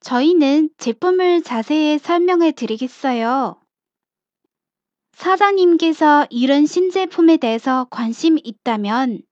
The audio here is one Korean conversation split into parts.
저희는 제품을 자세히 설명해 드리겠어요. 사장님께서 이런 신제품에 대해서 관심있다면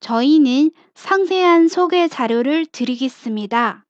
저희는 상세한 소개 자료를 드리겠습니다